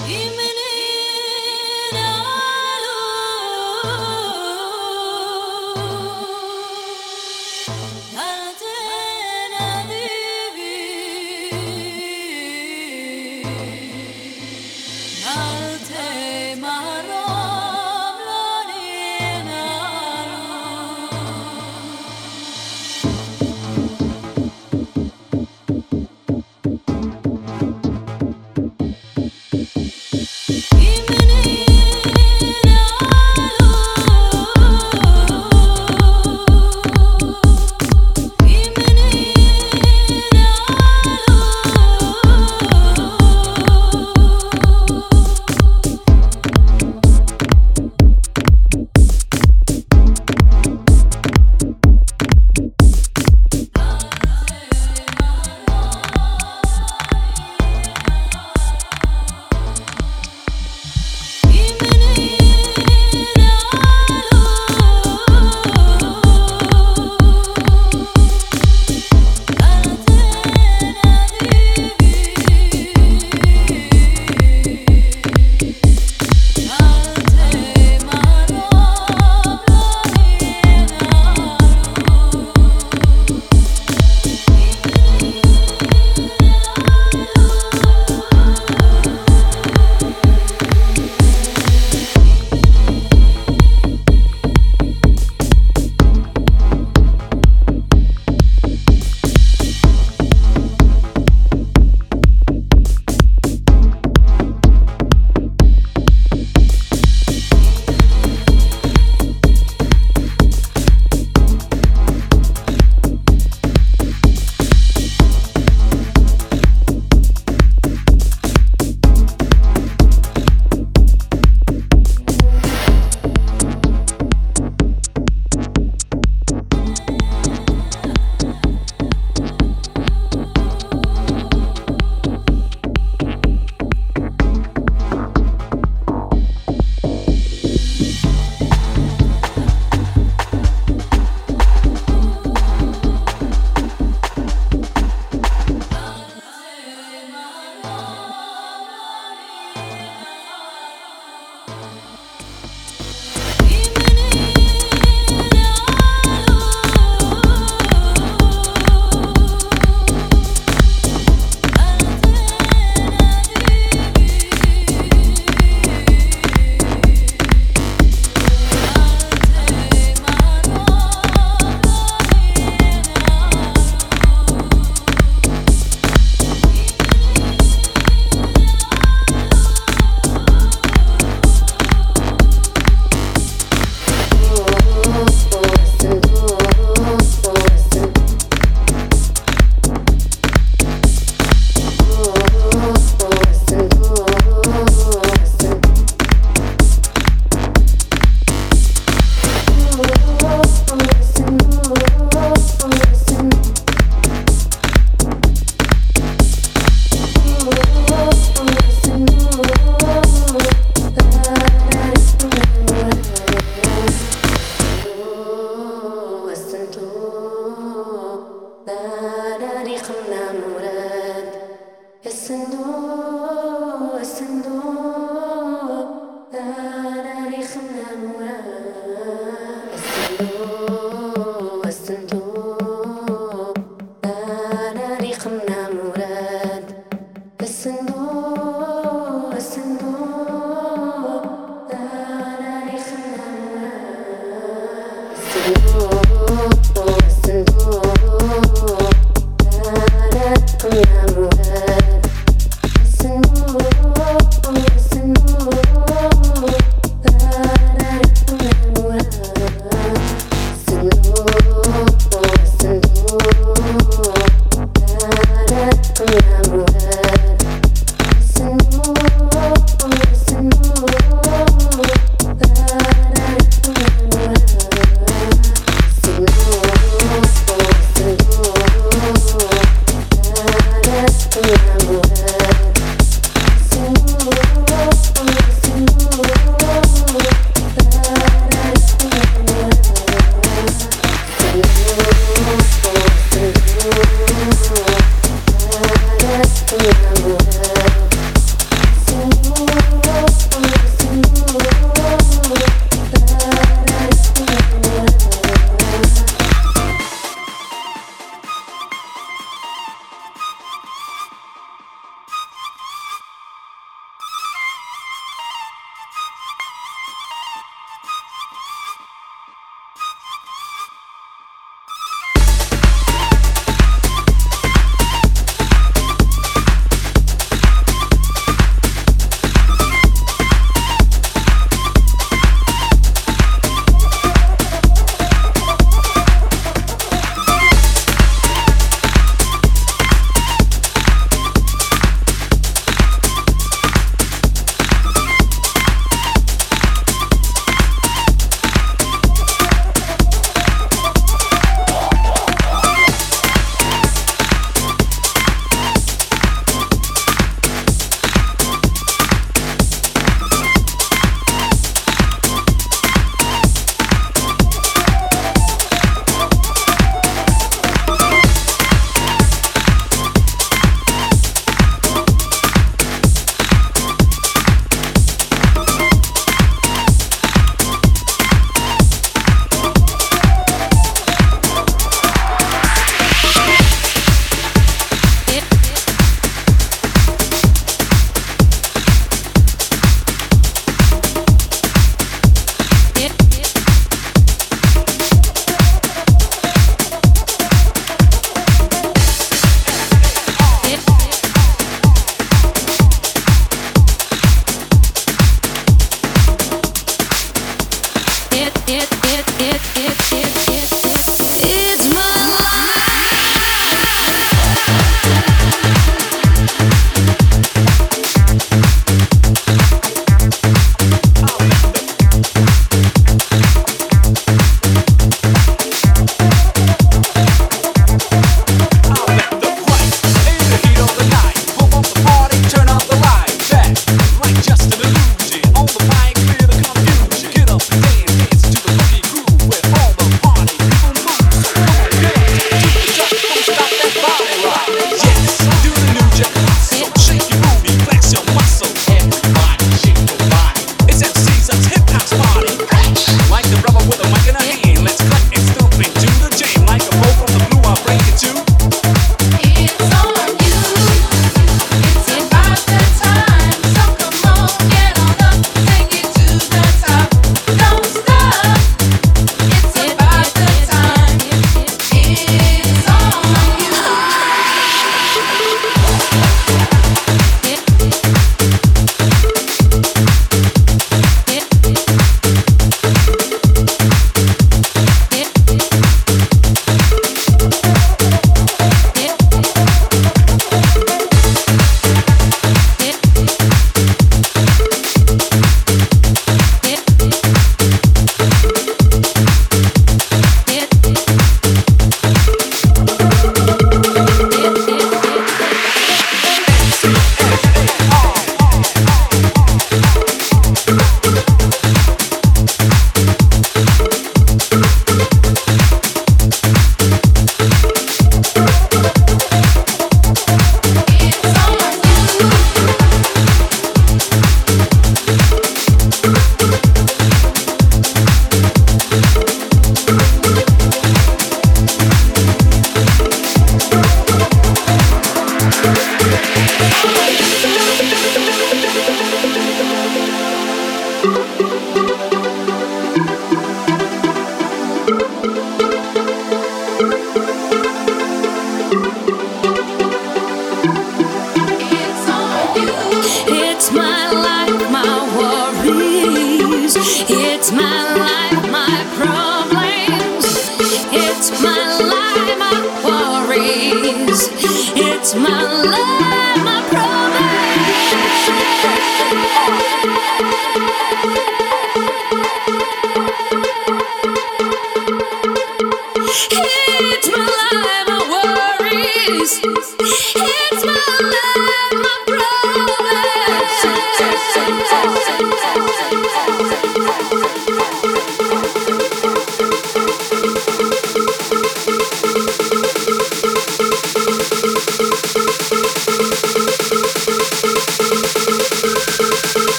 In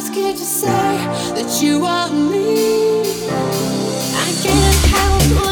just can't say that you are me. I can't help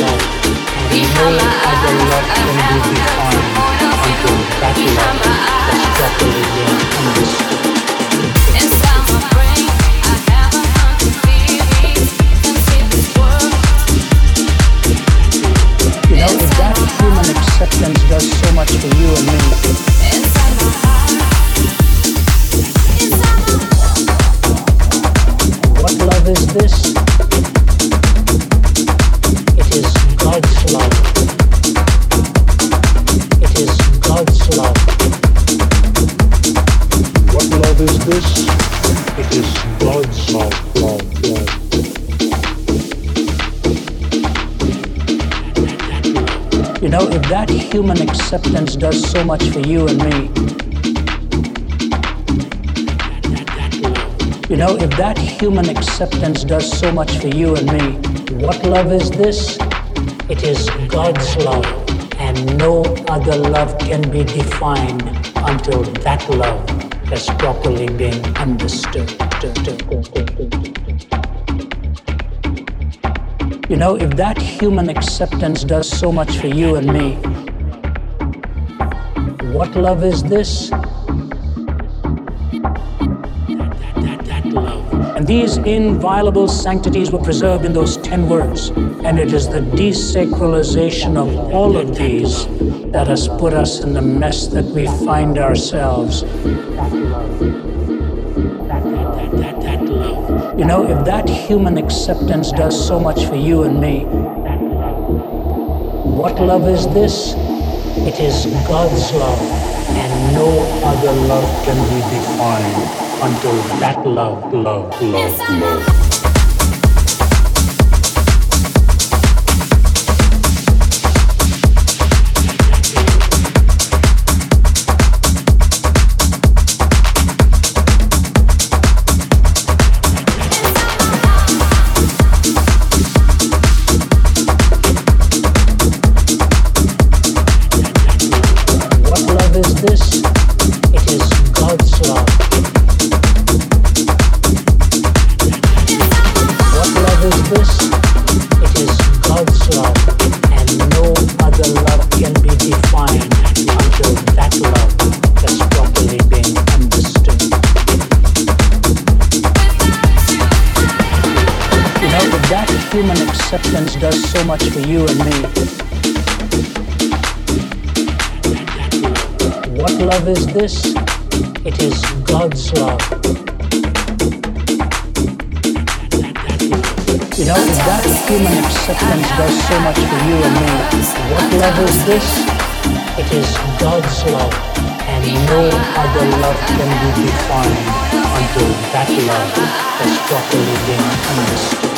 love, and no other love can be defined until that love has properly been understood. Acceptance does so much for you and me, you know, if that human acceptance does so much for you and me, what love is this? It is God's love, and no other love can be defined until that love has properly been understood. You know, if that human acceptance does so much for you and me, what love is this? And these inviolable sanctities were preserved in those ten words. And it is the desacralization of all of these that has put us in the mess that we find ourselves. You know, if that human acceptance does so much for you and me, what love is this? It is God's love, and no other love can be defined until that love, love, love, love. You and me, What love is this? It is God's love. You know, that human acceptance does so much for you and me, what love is this? It is God's love, and no other love can be defined until that love has properly been understood.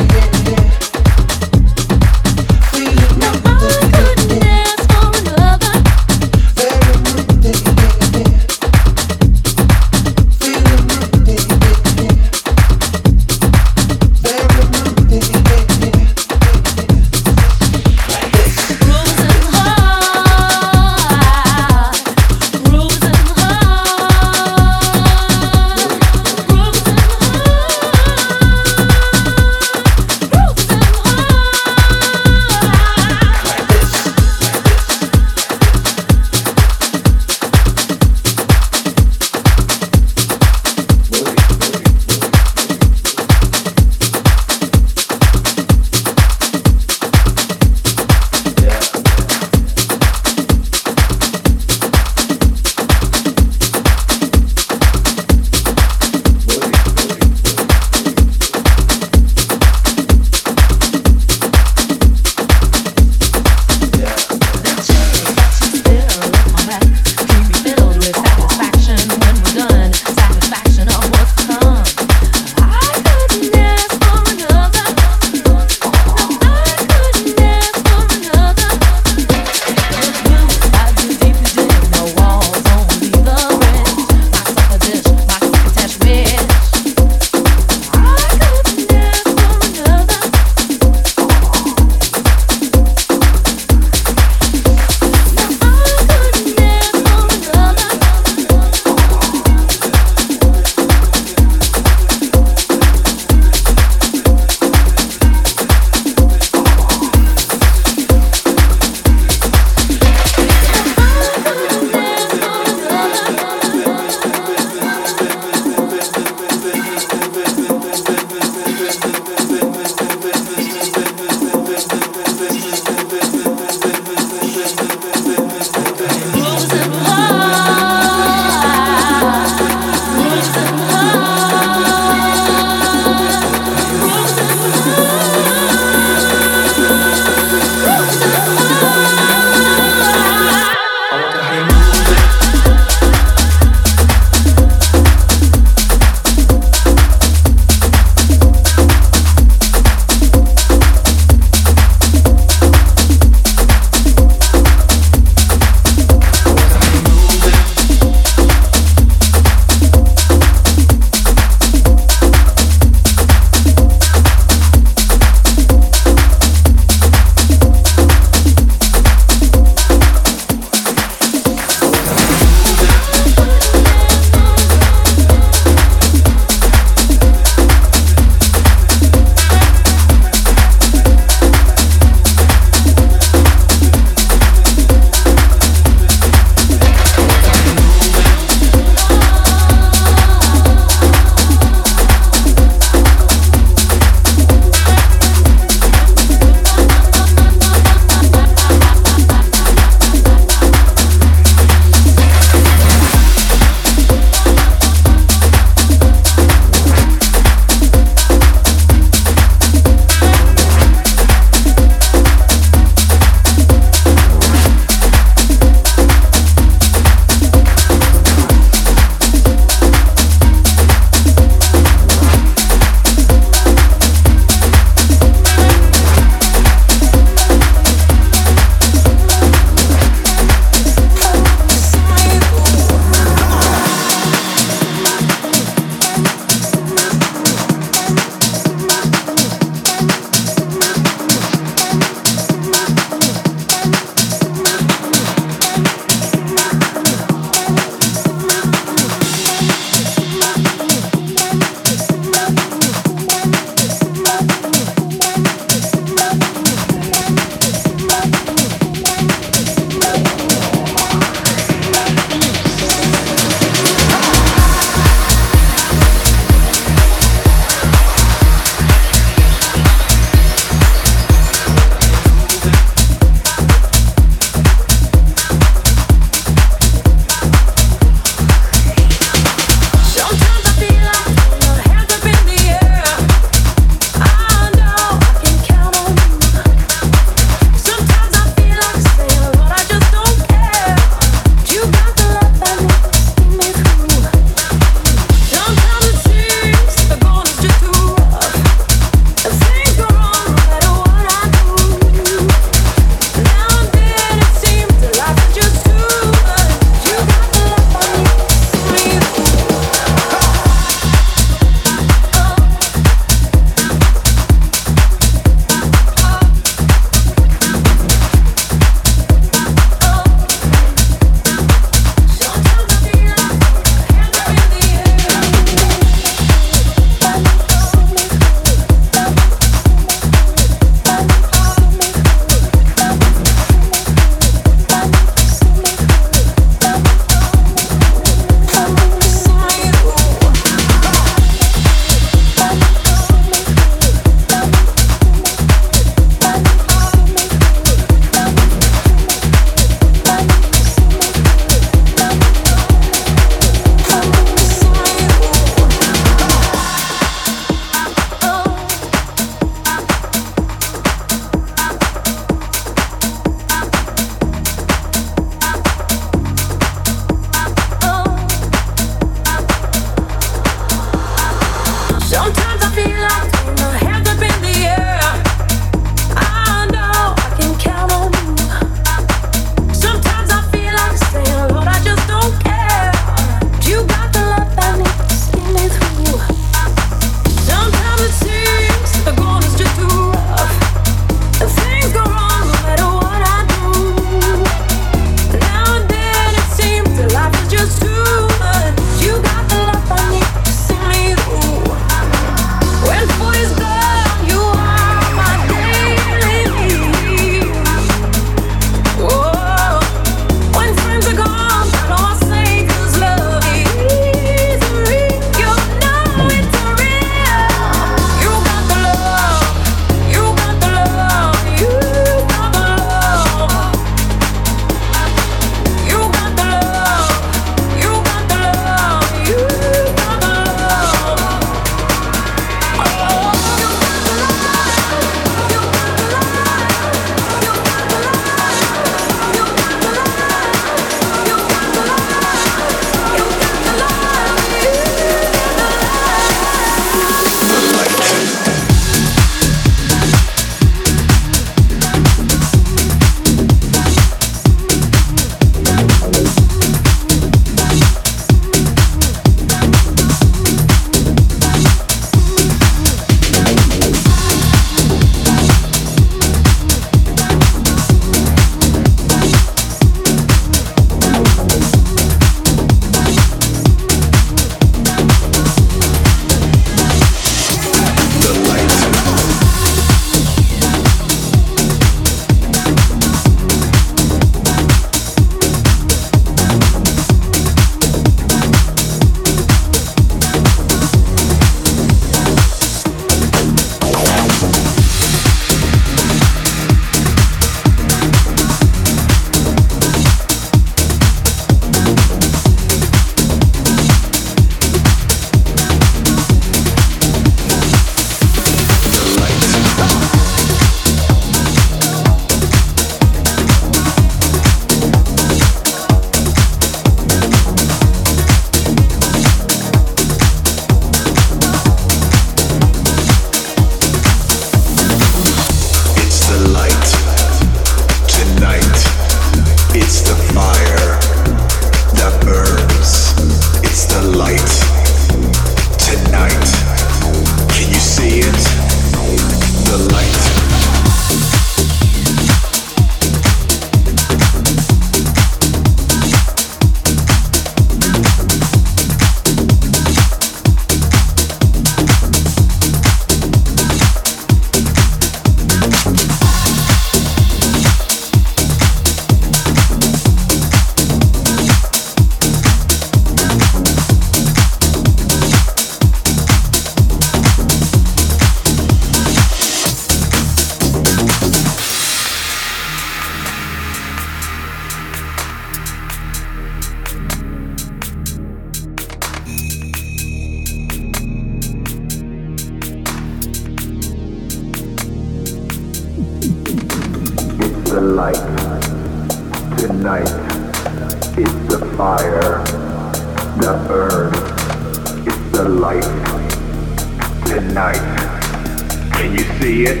See it?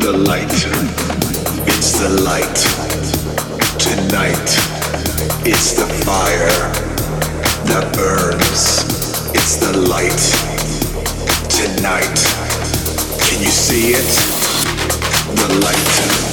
The light. It's the light. Tonight. It's the fire that burns. It's the light. Tonight. Can you see it? The light.